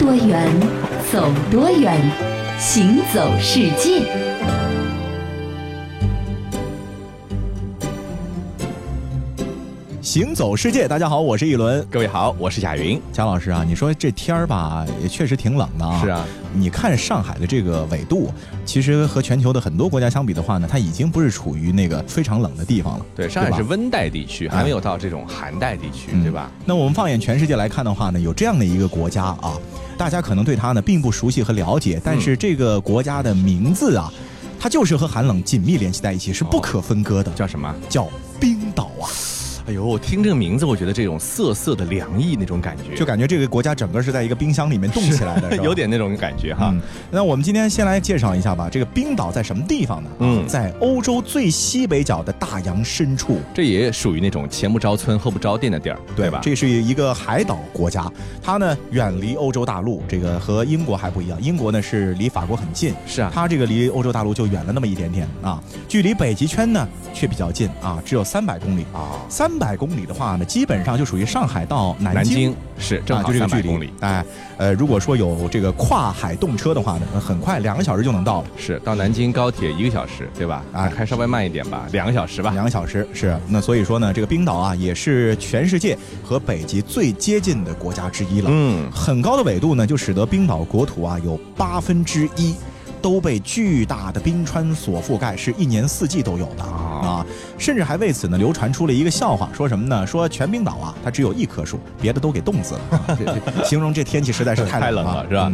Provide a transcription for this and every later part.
多远，走多远，行走世界。行走世界，大家好，我是一轮。各位好，我是贾云。贾老师啊，你说这天儿吧，也确实挺冷的啊。是啊，你看上海的这个纬度，其实和全球的很多国家相比的话呢，它已经不是处于那个非常冷的地方了。对，上海是温带地区，还没有到这种寒带地区，对吧？那我们放眼全世界来看的话呢，有这样的一个国家啊，大家可能对它呢并不熟悉和了解，但是这个国家的名字啊，它就是和寒冷紧密联系在一起，是不可分割的。叫什么？叫冰岛啊。哎呦，听这个名字，我觉得这种涩涩的凉意那种感觉，就感觉这个国家整个是在一个冰箱里面冻起来的，有点那种感觉哈。那我们今天先来介绍一下吧，这个冰岛在什么地方呢？嗯，在欧洲最西北角的大洋深处，这也属于那种前不着村后不着店的地儿，对吧？这是一个海岛国家，它呢远离欧洲大陆，这个和英国还不一样，英国呢是离法国很近，是啊，它这个离欧洲大陆就远了那么一点点啊，距离北极圈呢却比较近啊，只有三百公里。啊，三百公里的话呢。基本上就属于上海到南京是正好就这个距离，哎，呃，如果说有这个跨海动车的话呢，很快两个小时就能到了。是到南京高铁一个小时，对吧？啊，开稍微慢一点吧，两个小时吧。两个小时是那，所以说呢，这个冰岛啊，也是全世界和北极最接近的国家之一了。嗯，很高的纬度呢，就使得冰岛国土啊有八分之一。都被巨大的冰川所覆盖，是一年四季都有的啊！甚至还为此呢流传出了一个笑话，说什么呢？说全冰岛啊，它只有一棵树，别的都给冻死了，形容这天气实在是太冷了，是吧？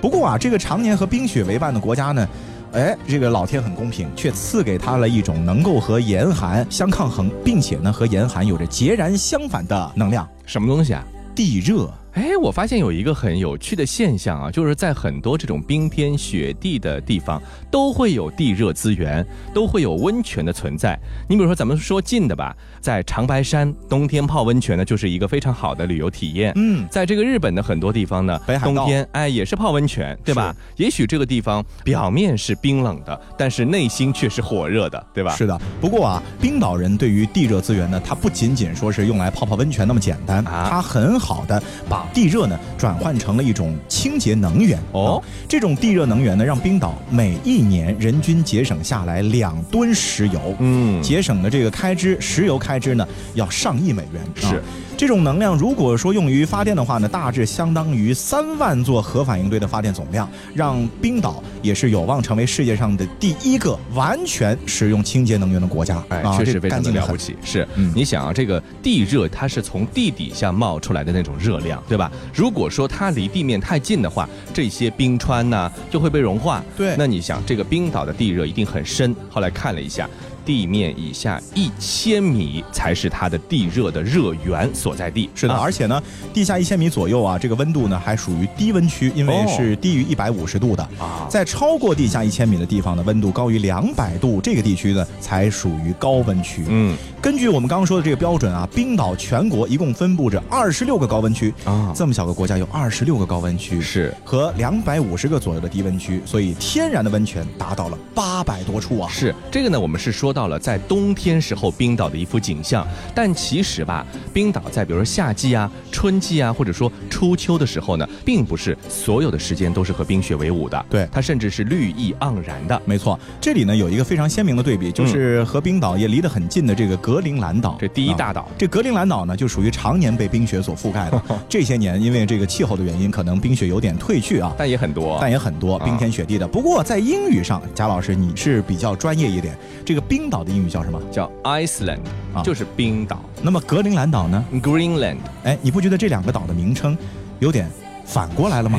不过啊，这个常年和冰雪为伴的国家呢，哎，这个老天很公平，却赐给他了一种能够和严寒相抗衡，并且呢和严寒有着截然相反的能量。什么东西啊？地热。哎，我发现有一个很有趣的现象啊，就是在很多这种冰天雪地的地方，都会有地热资源，都会有温泉的存在。你比如说，咱们说近的吧，在长白山，冬天泡温泉呢，就是一个非常好的旅游体验。嗯，在这个日本的很多地方呢，北海冬天哎也是泡温泉，对吧？也许这个地方表面是冰冷的，但是内心却是火热的，对吧？是的。不过啊，冰岛人对于地热资源呢，它不仅仅说是用来泡泡温泉那么简单，啊它很好的把地热呢转换成了一种清洁能源。哦，这种地热能源呢，让冰岛每一年人均节省下来两吨石油，嗯，节省的这个开支，石油开支呢要上亿美元。是。这种能量如果说用于发电的话呢，大致相当于三万座核反应堆的发电总量，让冰岛也是有望成为世界上的第一个完全使用清洁能源的国家。哎，确实非常的了不起。是，你想啊，这个地热它是从地底下冒出来的那种热量，对吧？如果说它离地面太近的话，这些冰川呢就会被融化。对，那你想，这个冰岛的地热一定很深。后来看了一下。地面以下一千米才是它的地热的热源所在地。是的，而且呢，地下一千米左右啊，这个温度呢还属于低温区，因为是低于一百五十度的啊。在超过地下一千米的地方呢，温度高于两百度，这个地区呢才属于高温区。嗯。根据我们刚刚说的这个标准啊，冰岛全国一共分布着二十六个高温区啊，这么小个国家有二十六个高温区，是和两百五十个左右的低温区，所以天然的温泉达到了八百多处啊。是这个呢，我们是说到了在冬天时候冰岛的一幅景象，但其实吧，冰岛在比如说夏季啊、春季啊，或者说初秋的时候呢，并不是所有的时间都是和冰雪为伍的，对，它甚至是绿意盎然的。没错，这里呢有一个非常鲜明的对比，就是和冰岛也离得很近的这个格陵兰岛，这第一大岛。这格陵兰岛呢，就属于常年被冰雪所覆盖的。这些年因为这个气候的原因，可能冰雪有点退去啊，但也很多，但也很多冰天雪地的。不过在英语上，贾老师你是比较专业一点，这个冰岛的英语叫什么？叫 Iceland，啊，就是冰岛。那么格陵兰岛呢？Greenland。哎，你不觉得这两个岛的名称有点反过来了吗？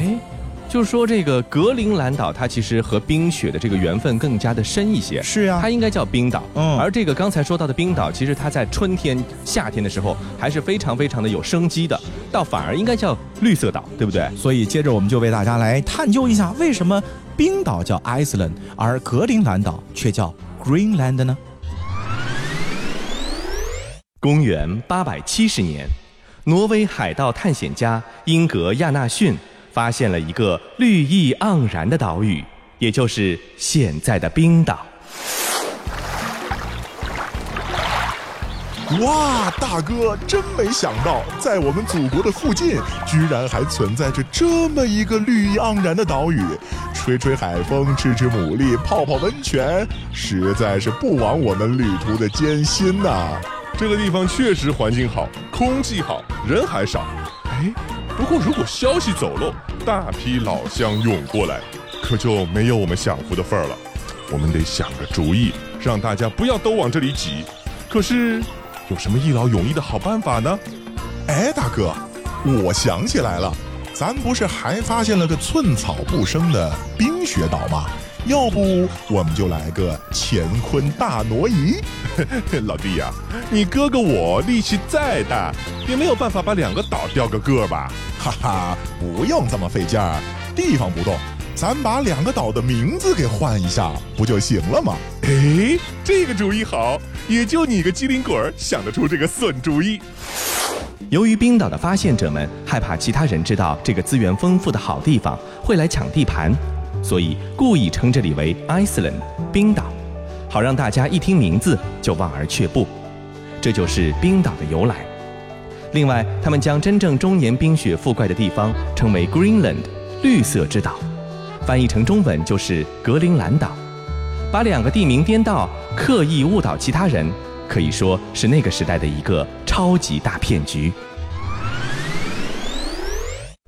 就是说，这个格陵兰岛它其实和冰雪的这个缘分更加的深一些。是啊，它应该叫冰岛。嗯，而这个刚才说到的冰岛，其实它在春天、夏天的时候还是非常非常的有生机的，倒反而应该叫绿色岛，对不对？所以接着我们就为大家来探究一下，为什么冰岛叫 Iceland，而格陵兰岛却叫 Greenland 呢？公元八百七十年，挪威海盗探险家英格亚纳逊。发现了一个绿意盎然的岛屿，也就是现在的冰岛。哇，大哥，真没想到，在我们祖国的附近，居然还存在着这么一个绿意盎然的岛屿。吹吹海风，吃吃牡蛎，泡泡温泉，实在是不枉我们旅途的艰辛呐！这个地方确实环境好，空气好，人还少。哎，不过如果消息走漏，大批老乡涌过来，可就没有我们享福的份儿了。我们得想个主意，让大家不要都往这里挤。可是。有什么一劳永逸的好办法呢？哎，大哥，我想起来了，咱不是还发现了个寸草不生的冰雪岛吗？要不我们就来个乾坤大挪移？老弟呀，你哥哥我力气再大，也没有办法把两个岛调个个吧？哈哈，不用这么费劲儿，地方不动。咱把两个岛的名字给换一下，不就行了吗？哎，这个主意好，也就你个机灵鬼想得出这个损主意。由于冰岛的发现者们害怕其他人知道这个资源丰富的好地方会来抢地盘，所以故意称这里为 Iceland 冰岛，好让大家一听名字就望而却步。这就是冰岛的由来。另外，他们将真正终年冰雪覆盖的地方称为 Greenland 绿色之岛。翻译成中文就是格陵兰岛，把两个地名颠倒，刻意误导其他人，可以说是那个时代的一个超级大骗局。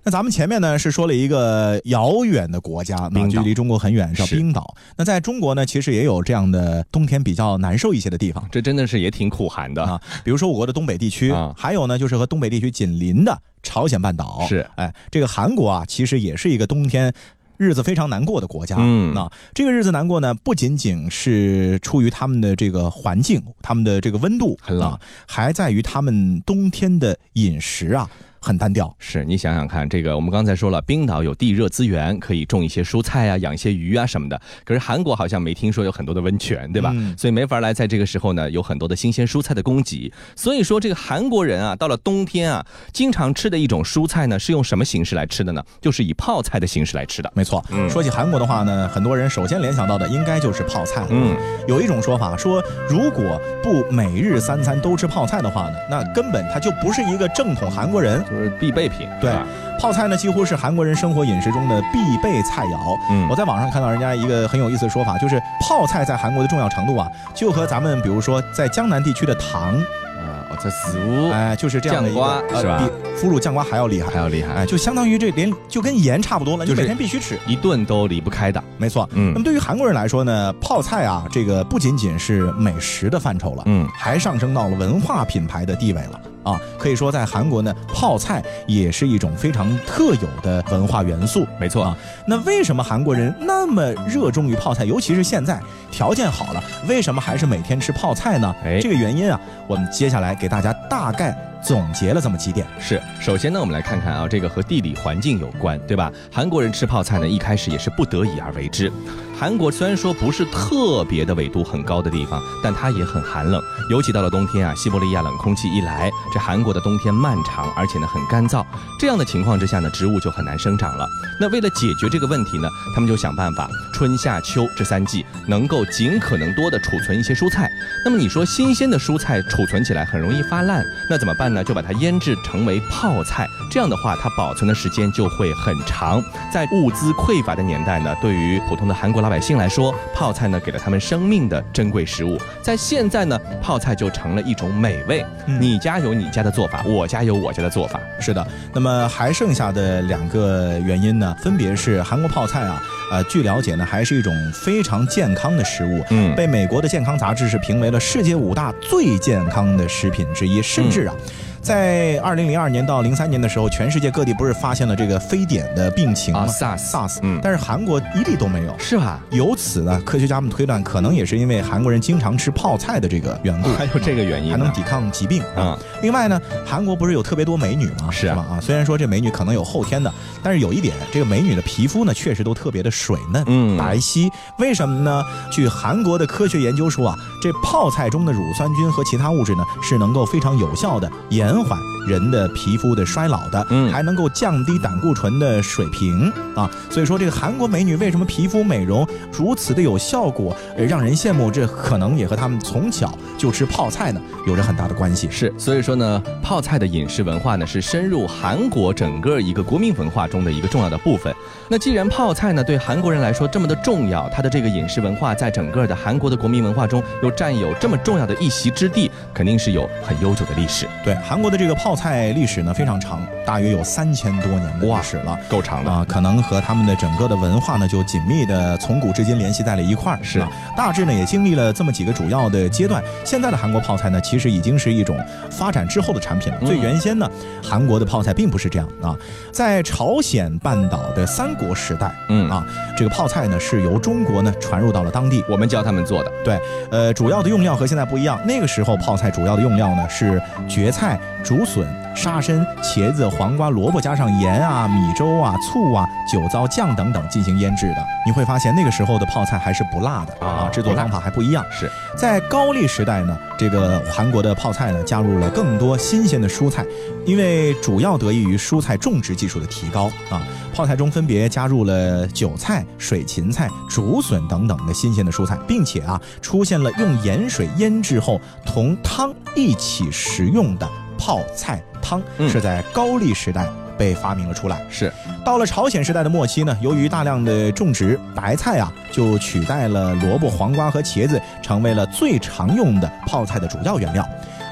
那咱们前面呢是说了一个遥远的国家，那距离中国很远，叫冰岛。那在中国呢，其实也有这样的冬天比较难受一些的地方，这真的是也挺苦寒的啊。比如说我国的东北地区，还有呢就是和东北地区紧邻的朝鲜半岛。是，哎，这个韩国啊，其实也是一个冬天。日子非常难过的国家，嗯，那这个日子难过呢，不仅仅是出于他们的这个环境，他们的这个温度很冷，还在于他们冬天的饮食啊。很单调，是你想想看，这个我们刚才说了，冰岛有地热资源，可以种一些蔬菜啊，养一些鱼啊什么的。可是韩国好像没听说有很多的温泉，对吧？所以没法来在这个时候呢，有很多的新鲜蔬菜的供给。所以说，这个韩国人啊，到了冬天啊，经常吃的一种蔬菜呢，是用什么形式来吃的呢？就是以泡菜的形式来吃的。没错，说起韩国的话呢，很多人首先联想到的应该就是泡菜。嗯，有一种说法说，如果不每日三餐都吃泡菜的话呢，那根本他就不是一个正统韩国人。就是必备品，对，泡菜呢几乎是韩国人生活饮食中的必备菜肴。嗯，我在网上看到人家一个很有意思的说法，就是泡菜在韩国的重要程度啊，就和咱们比如说在江南地区的糖。哦，这食物哎，就是这样的一个，是吧？比腐乳酱瓜还要厉害，还要厉害，哎，就相当于这连就跟盐差不多了，你每天必须吃，一顿都离不开的。没错，嗯。那么对于韩国人来说呢，泡菜啊，这个不仅仅是美食的范畴了，嗯，还上升到了文化品牌的地位了。啊，可以说在韩国呢，泡菜也是一种非常特有的文化元素。没错啊，那为什么韩国人那么热衷于泡菜？尤其是现在条件好了，为什么还是每天吃泡菜呢？哎，这个原因啊，我们接下来给大家大概。总结了这么几点，是首先呢，我们来看看啊，这个和地理环境有关，对吧？韩国人吃泡菜呢，一开始也是不得已而为之。韩国虽然说不是特别的纬度很高的地方，但它也很寒冷，尤其到了冬天啊，西伯利亚冷空气一来，这韩国的冬天漫长，而且呢很干燥，这样的情况之下呢，植物就很难生长了。那为了解决这个问题呢，他们就想办法，春夏秋这三季能够尽可能多的储存一些蔬菜。那么你说新鲜的蔬菜储存起来很容易发烂，那怎么办？呢，就把它腌制成为泡菜，这样的话，它保存的时间就会很长。在物资匮乏的年代呢，对于普通的韩国老百姓来说，泡菜呢给了他们生命的珍贵食物。在现在呢，泡菜就成了一种美味。你家有你家的做法，我家有我家的做法。是的，那么还剩下的两个原因呢，分别是韩国泡菜啊，呃，据了解呢，还是一种非常健康的食物。嗯，被美国的健康杂志是评为了世界五大最健康的食品之一，甚至啊。在二零零二年到零三年的时候，全世界各地不是发现了这个非典的病情吗？SARS，嗯，但是韩国一例都没有，是吧？由此呢，科学家们推断，可能也是因为韩国人经常吃泡菜的这个缘故，还有这个原因，还能抵抗疾病啊。另外呢，韩国不是有特别多美女吗？是吗？啊，虽然说这美女可能有后天的，但是有一点，这个美女的皮肤呢，确实都特别的水嫩、嗯，白皙。为什么呢？据韩国的科学研究说啊，这泡菜中的乳酸菌和其他物质呢，是能够非常有效的延缓。人的皮肤的衰老的，嗯，还能够降低胆固醇的水平啊。所以说，这个韩国美女为什么皮肤美容如此的有效果，让人羡慕？这可能也和他们从小就吃泡菜呢有着很大的关系。是，所以说呢，泡菜的饮食文化呢是深入韩国整个一个国民文化中的一个重要的部分。那既然泡菜呢对韩国人来说这么的重要，它的这个饮食文化在整个的韩国的国民文化中又占有这么重要的一席之地，肯定是有很悠久的历史。对，韩国的这个泡菜历史呢非常长，大约有三千多年的历史了，够长了啊。可能和他们的整个的文化呢就紧密的从古至今联系在了一块儿。是，大致呢也经历了这么几个主要的阶段。现在的韩国泡菜呢其实已经是一种发展之后的产品了。最原先呢，韩国的泡菜并不是这样啊，在朝鲜半岛的三。国时代，嗯啊，这个泡菜呢是由中国呢传入到了当地，我们教他们做的。对，呃，主要的用料和现在不一样。那个时候泡菜主要的用料呢是蕨菜、竹笋、沙参、茄子、黄瓜、萝卜，加上盐啊、米粥啊、醋啊、酒糟酱等等进行腌制的。你会发现那个时候的泡菜还是不辣的啊，制作方法还不一样。是在高丽时代呢，这个韩国的泡菜呢加入了更多新鲜的蔬菜，因为主要得益于蔬菜种植技术的提高啊。泡菜中分别加入了韭菜、水芹菜、竹笋等等的新鲜的蔬菜，并且啊，出现了用盐水腌制后同汤一起食用的泡菜汤，是在高丽时代被发明了出来。是到了朝鲜时代的末期呢，由于大量的种植，白菜啊就取代了萝卜、黄瓜和茄子，成为了最常用的泡菜的主要原料。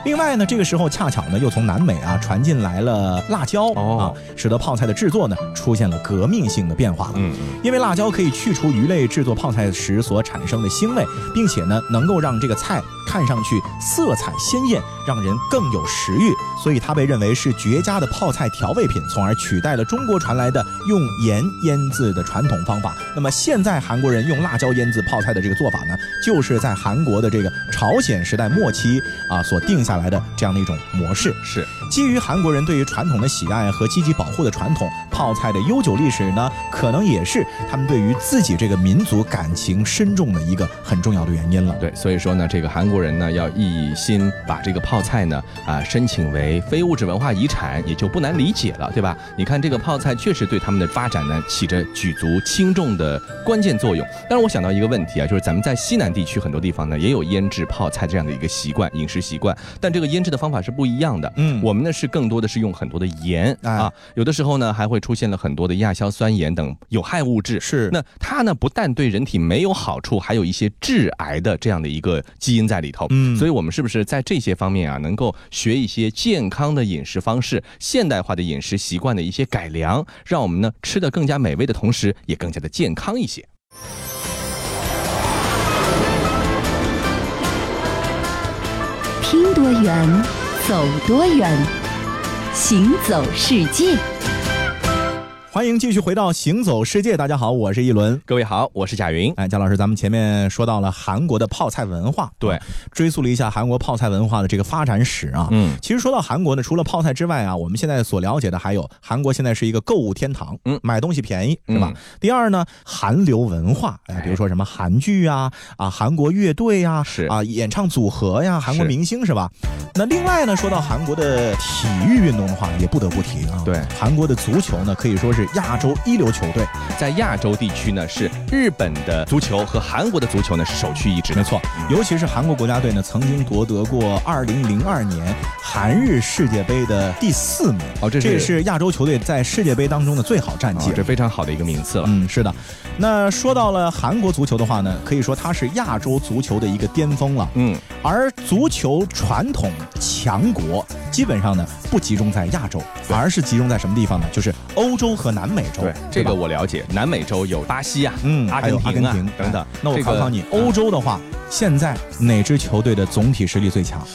另外呢，这个时候恰巧呢，又从南美啊传进来了辣椒啊，使得泡菜的制作呢出现了革命性的变化。嗯，因为辣椒可以去除鱼类制作泡菜时所产生的腥味，并且呢，能够让这个菜看上去色彩鲜艳，让人更有食欲，所以它被认为是绝佳的泡菜调味品，从而取代了中国传来的用盐腌制的传统方法。那么现在韩国人用辣椒腌制泡菜的这个做法呢，就是在韩国的这个朝鲜时代末期啊所定下。来的这样的一种模式是基于韩国人对于传统的喜爱和积极保护的传统，泡菜的悠久历史呢，可能也是他们对于自己这个民族感情深重的一个很重要的原因了。对，所以说呢，这个韩国人呢要一心把这个泡菜呢啊申请为非物质文化遗产，也就不难理解了，对吧？你看这个泡菜确实对他们的发展呢起着举足轻重的关键作用。但是我想到一个问题啊，就是咱们在西南地区很多地方呢也有腌制泡菜这样的一个习惯，饮食习惯，但。这个腌制的方法是不一样的。嗯，我们呢是更多的是用很多的盐啊，有的时候呢还会出现了很多的亚硝酸盐等有害物质。是，那它呢不但对人体没有好处，还有一些致癌的这样的一个基因在里头。嗯，所以我们是不是在这些方面啊，能够学一些健康的饮食方式、现代化的饮食习惯的一些改良，让我们呢吃的更加美味的同时，也更加的健康一些。听多远，走多远，行走世界。欢迎继续回到《行走世界》，大家好，我是一轮，各位好，我是贾云。哎，贾老师，咱们前面说到了韩国的泡菜文化，对，追溯了一下韩国泡菜文化的这个发展史啊。嗯，其实说到韩国呢，除了泡菜之外啊，我们现在所了解的还有韩国现在是一个购物天堂，嗯，买东西便宜是吧？第二呢，韩流文化，哎，比如说什么韩剧啊，啊，韩国乐队呀，是啊，演唱组合呀，韩国明星是吧？那另外呢，说到韩国的体育运动的话，也不得不提啊，对，韩国的足球呢，可以说是。亚洲一流球队，在亚洲地区呢，是日本的足球和韩国的足球呢是首屈一指。没错，尤其是韩国国家队呢，曾经夺得过二零零二年韩日世界杯的第四名。哦，这这也是亚洲球队在世界杯当中的最好战绩，这非常好的一个名次了。嗯，是的。那说到了韩国足球的话呢，可以说它是亚洲足球的一个巅峰了。嗯，而足球传统强国基本上呢不集中在亚洲，而是集中在什么地方呢？就是欧洲和南美洲。对，这个我了解。南美洲有巴西啊，嗯，阿根廷啊等等。那我考考你，欧洲的话，现在哪支球队的总体实力最强？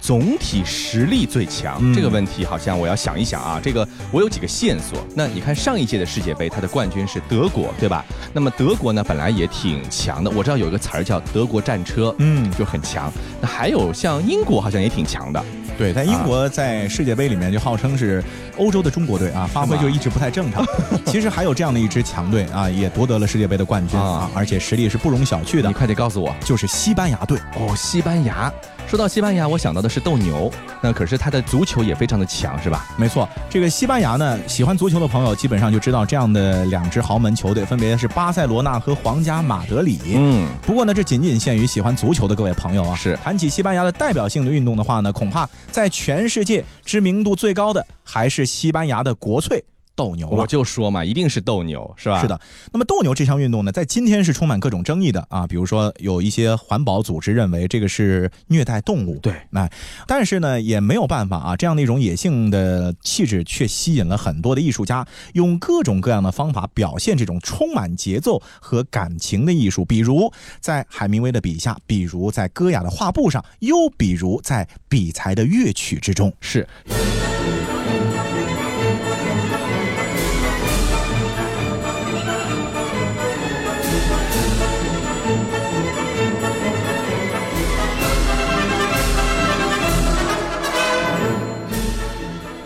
总体实力最强这个问题，好像我要想一想啊。这个我有几个线索。那你看上一届的世界杯，它的冠军是德国，对吧？那么德国呢，本来也挺强的。我知道有一个词儿叫“德国战车”，嗯，就很强。那还有像英国，好像也挺强的。对，在英国在世界杯里面就号称是欧洲的中国队啊，发挥就一直不太正常。其实还有这样的一支强队啊，也夺得了世界杯的冠军啊，而且实力是不容小觑的。你快点告诉我，就是西班牙队哦，西班牙。说到西班牙，我想到的是斗牛，那可是他的足球也非常的强，是吧？没错，这个西班牙呢，喜欢足球的朋友基本上就知道这样的两支豪门球队，分别是巴塞罗那和皇家马德里。嗯，不过呢，这仅仅限于喜欢足球的各位朋友啊。是，谈起西班牙的代表性的运动的话呢，恐怕在全世界知名度最高的还是西班牙的国粹。斗牛，我就说嘛，一定是斗牛，是吧？是的。那么斗牛这项运动呢，在今天是充满各种争议的啊。比如说，有一些环保组织认为这个是虐待动物，对，那但是呢，也没有办法啊。这样的一种野性的气质，却吸引了很多的艺术家，用各种各样的方法表现这种充满节奏和感情的艺术。比如在海明威的笔下，比如在戈雅的画布上，又比如在比才的乐曲之中，是。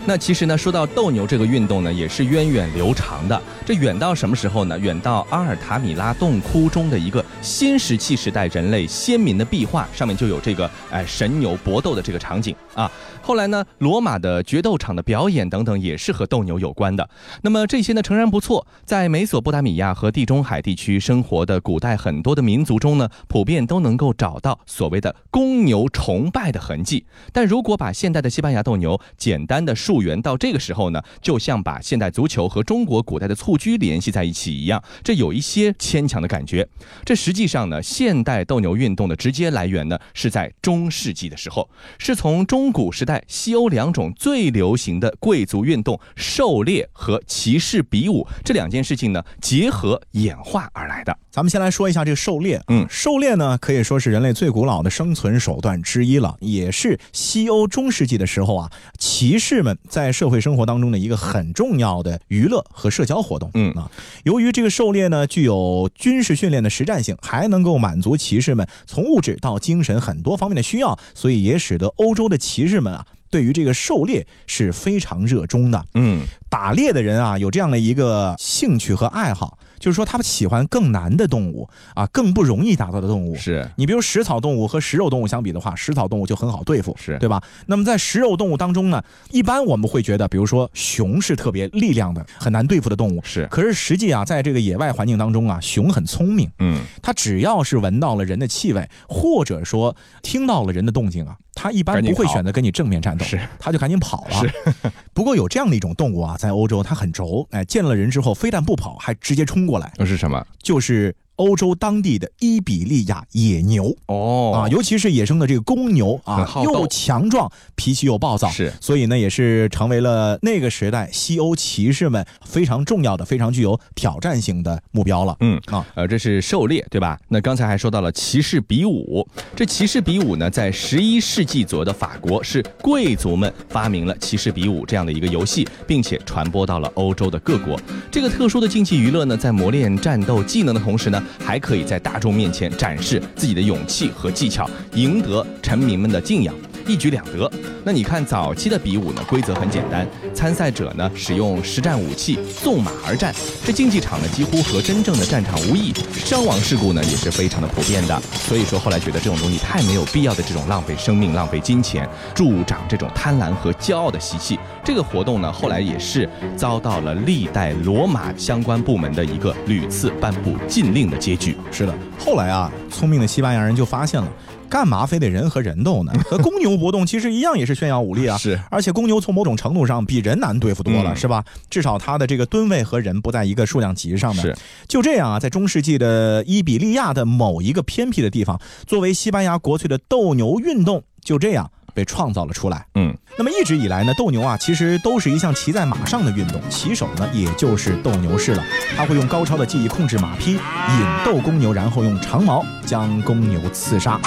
那其实呢，说到斗牛这个运动呢，也是源远流长的。这远到什么时候呢？远到阿尔塔米拉洞窟中的一个新石器时代人类先民的壁画，上面就有这个哎神牛搏斗的这个场景啊。后来呢，罗马的决斗场的表演等等，也是和斗牛有关的。那么这些呢，诚然不错。在美索不达米亚和地中海地区生活的古代很多的民族中呢，普遍都能够找到所谓的公牛崇拜的痕迹。但如果把现代的西班牙斗牛简单的溯源到这个时候呢，就像把现代足球和中国古代的蹴鞠联系在一起一样，这有一些牵强的感觉。这实际上呢，现代斗牛运动的直接来源呢，是在中世纪的时候，是从中古时代。西欧两种最流行的贵族运动——狩猎和骑士比武，这两件事情呢结合演化而来的。咱们先来说一下这个狩猎。嗯，狩猎呢可以说是人类最古老的生存手段之一了，也是西欧中世纪的时候啊，骑士们在社会生活当中的一个很重要的娱乐和社交活动。嗯啊，由于这个狩猎呢具有军事训练的实战性，还能够满足骑士们从物质到精神很多方面的需要，所以也使得欧洲的骑士们啊。对于这个狩猎是非常热衷的，嗯，打猎的人啊有这样的一个兴趣和爱好。就是说，他们喜欢更难的动物啊，更不容易打到的动物。是你比如食草动物和食肉动物相比的话，食草动物就很好对付，是对吧？那么在食肉动物当中呢，一般我们会觉得，比如说熊是特别力量的、很难对付的动物。是，可是实际啊，在这个野外环境当中啊，熊很聪明。嗯，它只要是闻到了人的气味，或者说听到了人的动静啊，它一般不会选择跟你正面战斗，是，它就赶紧跑了。是，不过有这样的一种动物啊，在欧洲它很轴，哎，见了人之后非但不跑，还直接冲过来。那是什么？就是。欧洲当地的伊比利亚野牛哦啊，尤其是野生的这个公牛啊，又强壮，脾气又暴躁，是，所以呢，也是成为了那个时代西欧骑士们非常重要的、非常具有挑战性的目标了。嗯啊，呃，这是狩猎，对吧？那刚才还说到了骑士比武，这骑士比武呢，在十一世纪左右的法国，是贵族们发明了骑士比武这样的一个游戏，并且传播到了欧洲的各国。这个特殊的竞技娱乐呢，在磨练战斗技能的同时呢。还可以在大众面前展示自己的勇气和技巧，赢得臣民们的敬仰。一举两得。那你看早期的比武呢？规则很简单，参赛者呢使用实战武器纵马而战。这竞技场呢几乎和真正的战场无异，伤亡事故呢也是非常的普遍的。所以说后来觉得这种东西太没有必要的这种浪费生命、浪费金钱，助长这种贪婪和骄傲的习气。这个活动呢后来也是遭到了历代罗马相关部门的一个屡次颁布禁令的结局。是的，后来啊，聪明的西班牙人就发现了。干嘛非得人和人斗呢？和公牛搏斗其实一样，也是炫耀武力啊。是，而且公牛从某种程度上比人难对付多了，是吧？至少它的这个吨位和人不在一个数量级上面。是，就这样啊，在中世纪的伊比利亚的某一个偏僻的地方，作为西班牙国粹的斗牛运动，就这样。被创造了出来。嗯，那么一直以来呢，斗牛啊，其实都是一项骑在马上的运动。骑手呢，也就是斗牛士了。他会用高超的技艺控制马匹，引斗公牛，然后用长矛将公牛刺杀。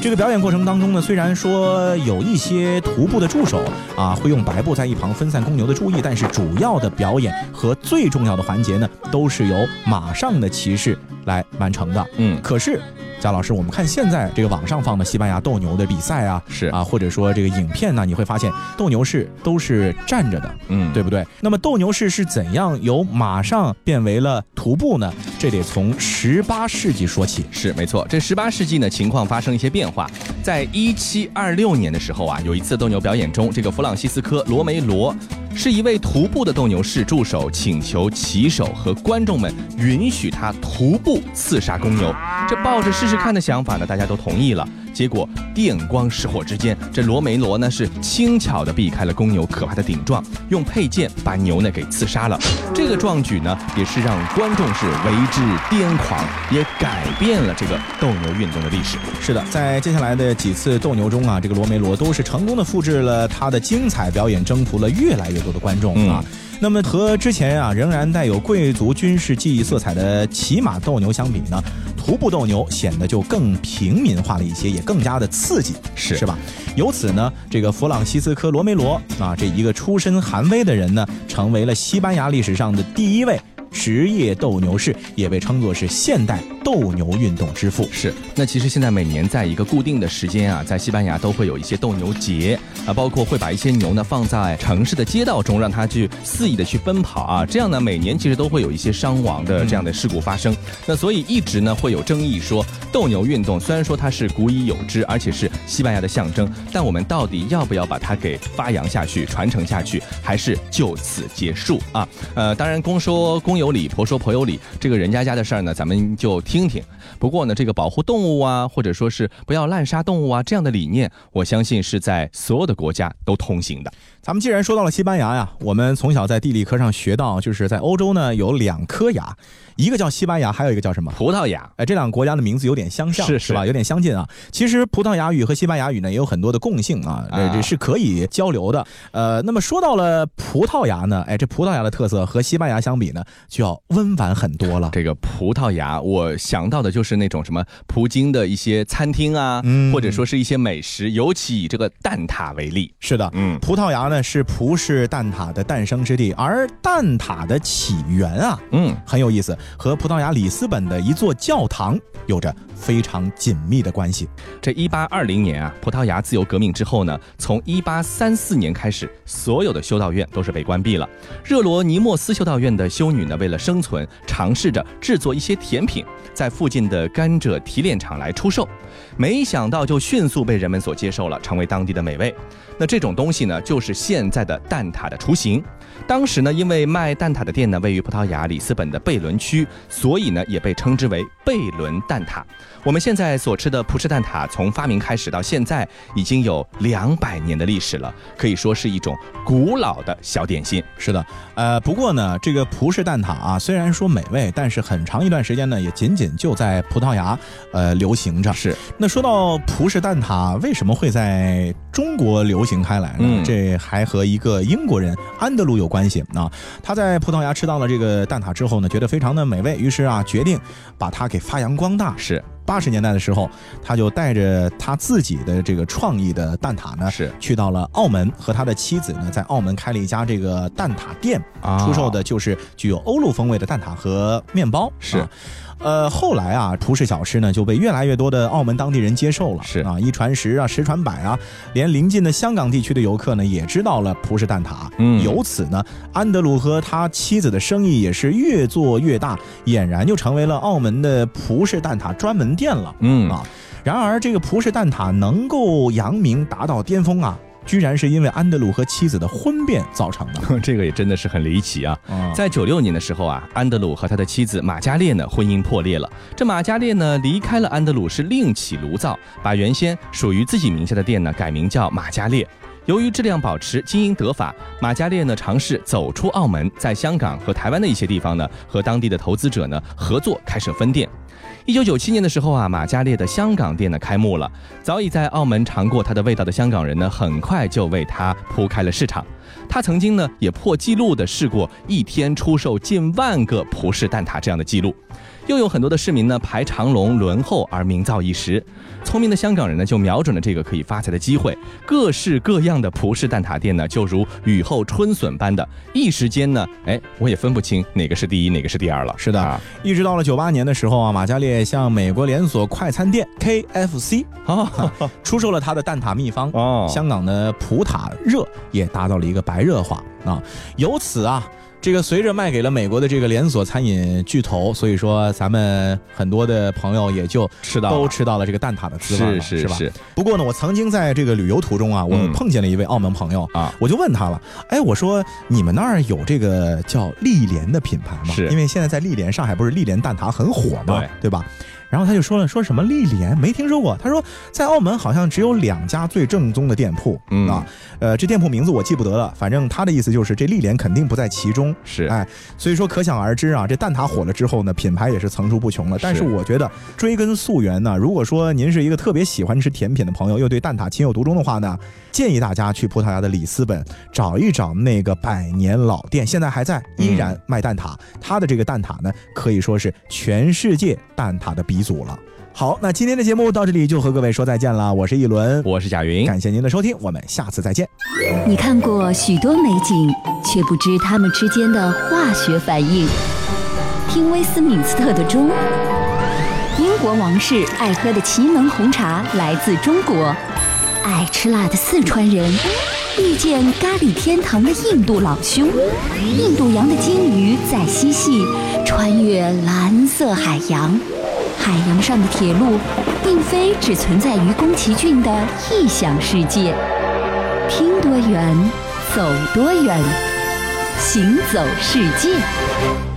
这个表演过程当中呢，虽然说有一些徒步的助手啊，会用白布在一旁分散公牛的注意，但是主要的表演和最重要的环节呢，都是由马上的骑士来完成的。嗯，可是。贾老师，我们看现在这个网上放的西班牙斗牛的比赛啊，是啊，或者说这个影片呢，你会发现斗牛士都是站着的，嗯对不对？那么斗牛士是怎样由马上变为了徒步呢？这得从十八世纪说起。是没错，这十八世纪呢情况发生一些变化。在一七二六年的时候啊，有一次斗牛表演中，这个弗朗西斯科·罗梅罗是一位徒步的斗牛士助手，请求骑手和观众们允许他徒步刺杀公牛。这抱着试试看的想法呢，大家都同意了。结果电光石火之间，这罗梅罗呢是轻巧地避开了公牛可怕的顶撞，用佩剑把牛呢给刺杀了。这个壮举呢，也是让观众是为之癫狂，也改变了这个斗牛运动的历史。是的，在接下来的几次斗牛中啊，这个罗梅罗都是成功的复制了他的精彩表演，征服了越来越多的观众啊。那么和之前啊仍然带有贵族军事技艺色彩的骑马斗牛相比呢，徒步斗牛显得就更平民化了一些，也更加的刺激，是是吧？由此呢，这个弗朗西斯科·罗梅罗啊，这一个出身寒微的人呢，成为了西班牙历史上的第一位。职业斗牛士也被称作是现代斗牛运动之父。是，那其实现在每年在一个固定的时间啊，在西班牙都会有一些斗牛节啊，包括会把一些牛呢放在城市的街道中，让它去肆意的去奔跑啊，这样呢每年其实都会有一些伤亡的这样的事故发生。那所以一直呢会有争议说，斗牛运动虽然说它是古已有之，而且是西班牙的象征，但我们到底要不要把它给发扬下去、传承下去，还是就此结束啊？呃，当然公说公有理，婆说婆有理，这个人家家的事儿呢，咱们就听听。不过呢，这个保护动物啊，或者说是不要滥杀动物啊，这样的理念，我相信是在所有的国家都通行的。咱们既然说到了西班牙呀，我们从小在地理课上学到，就是在欧洲呢有两颗牙，一个叫西班牙，还有一个叫什么？葡萄牙。哎，这两个国家的名字有点相像，是是吧？有点相近啊。其实葡萄牙语和西班牙语呢也有很多的共性啊，这这是可以交流的。呃，那么说到了葡萄牙呢，哎，这葡萄牙的特色和西班牙相比呢，就要温婉很多了。这个葡萄牙，我想到的就是那种什么葡京的一些餐厅啊，嗯或者说是一些美食，尤其以这个蛋挞为例。是的，嗯葡萄牙呢是葡式蛋挞的诞生之地，而蛋挞的起源啊，嗯，很有意思，和葡萄牙里斯本的一座教堂有着非常紧密的关系。这一八二零年啊，葡萄牙自由革命之后呢，从一八三四年开始，所有的修道院都是被关闭了。热罗尼莫斯修道院的修女呢，为了生存，尝试着制作一些甜品，在附近的甘蔗提炼厂来出售，没想到就迅速被人们所接受了，成为当地的美味。那这种东西呢，就是现在的蛋挞的雏形。当时呢，因为卖蛋挞的店呢位于葡萄牙里斯本的贝伦区，所以呢也被称之为贝伦蛋挞。我们现在所吃的葡式蛋挞，从发明开始到现在已经有两百年的历史了，可以说是一种古老的小点心。是的，呃，不过呢，这个葡式蛋挞啊，虽然说美味，但是很长一段时间呢，也仅仅就在葡萄牙，呃，流行着。是，那说到葡式蛋挞为什么会在中国流行开来呢？嗯这还和一个英国人安德鲁有关系啊。他在葡萄牙吃到了这个蛋挞之后呢，觉得非常的美味，于是啊，决定把它给发扬光大。是八十年代的时候，他就带着他自己的这个创意的蛋挞呢，是。去到了澳门，和他的妻子呢，在澳门开了一家这个蛋挞店，啊。出售的就是具有欧陆风味的蛋挞和面包。是。啊呃，后来啊，葡式小吃呢就被越来越多的澳门当地人接受了，是。啊，一传十啊，十传百啊，连邻近的香港地区的游客呢也知道了葡式蛋挞，嗯。由此呢，安德鲁和他妻子的生意也是越做越大，俨然就成为了澳门的葡式蛋挞专门店了。嗯。啊，然而这个葡式蛋挞能够扬名达到巅峰啊，居然是因为安德鲁和妻子的婚变造成的。这个也真的是很离奇啊。啊在九六年的时候啊，安德鲁和他的妻子马加列呢婚姻破裂了。这马加列呢离开了安德鲁，是另起炉灶，把原先属于自己名下的店呢改名叫马加列。由于质量保持、经营得法，马加列呢尝试走出澳门，在香港和台湾的一些地方呢和当地的投资者呢合作开设分店。一九九七年的时候啊，马加列的香港店呢开幕了。早已在澳门尝过它的味道的香港人呢，很快就为它铺开了市场。他曾经呢也破纪录的试过一天出售近万个葡式蛋挞这样的记录，又有很多的市民呢排长龙轮候而名噪一时。聪明的香港人呢就瞄准了这个可以发财的机会，各式各样的葡式蛋挞店呢就如雨后春笋般的，一时间呢，哎，我也分不清哪个是第一，哪个是第二了。是的啊一直到了九八年的时候啊，马马加列向美国连锁快餐店 KFC 啊出售了他的蛋挞秘方哦。香港的葡挞热也达到了一个白热化啊，由此啊。这个随着卖给了美国的这个连锁餐饮巨头，所以说咱们很多的朋友也就吃到都吃到了这个蛋挞的滋味了，是吧？不过呢，我曾经在这个旅游途中啊，我碰见了一位澳门朋友啊，我就问他了，哎，我说你们那儿有这个叫丽莲的品牌吗？是因为现在在丽莲上海不是丽莲蛋挞很火吗？对吧？然后他就说了，说什么丽莲没听说过。他说在澳门好像只有两家最正宗的店铺，嗯啊，呃，这店铺名字我记不得了。反正他的意思就是这丽莲肯定不在其中。是，哎，所以说可想而知啊，这蛋挞火了之后呢，品牌也是层出不穷了。但是我觉得追根溯源呢，如果说您是一个特别喜欢吃甜品的朋友，又对蛋挞情有独钟的话呢，建议大家去葡萄牙的里斯本找一找那个百年老店，现在还在，依然卖蛋挞。他的这个蛋挞呢，可以说是全世界蛋挞的鼻。组了，好，那今天的节目到这里就和各位说再见了。我是一轮，我是贾云，感谢您的收听，我们下次再见。你看过许多美景，却不知它们之间的化学反应。听威斯敏斯特的钟，英国王室爱喝的奇能红茶来自中国，爱吃辣的四川人遇见咖喱天堂的印度老兄，印度洋的鲸鱼在嬉戏，穿越蓝色海洋。海洋上的铁路，并非只存在于宫崎骏的异想世界。听多远，走多远，行走世界。